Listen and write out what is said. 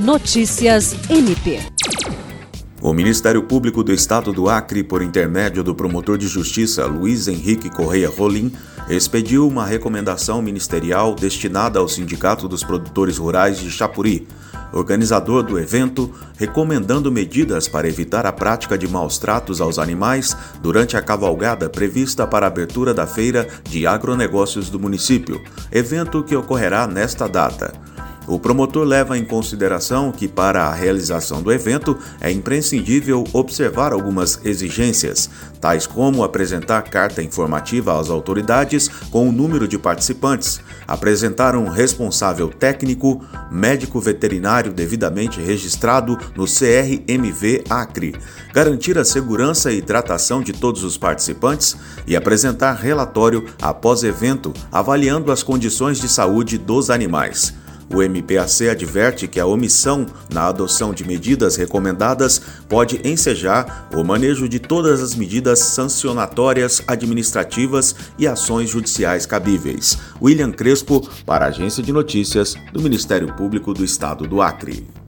Notícias MP. O Ministério Público do Estado do Acre, por intermédio do promotor de justiça Luiz Henrique Correia Rolim, expediu uma recomendação ministerial destinada ao Sindicato dos Produtores Rurais de Chapuri, organizador do evento, recomendando medidas para evitar a prática de maus tratos aos animais durante a cavalgada prevista para a abertura da Feira de Agronegócios do município, evento que ocorrerá nesta data. O promotor leva em consideração que, para a realização do evento, é imprescindível observar algumas exigências, tais como apresentar carta informativa às autoridades com o número de participantes, apresentar um responsável técnico, médico veterinário devidamente registrado no CRMV Acre, garantir a segurança e tratação de todos os participantes e apresentar relatório após evento avaliando as condições de saúde dos animais. O MPAC adverte que a omissão na adoção de medidas recomendadas pode ensejar o manejo de todas as medidas sancionatórias administrativas e ações judiciais cabíveis. William Crespo, para a Agência de Notícias do Ministério Público do Estado do Acre.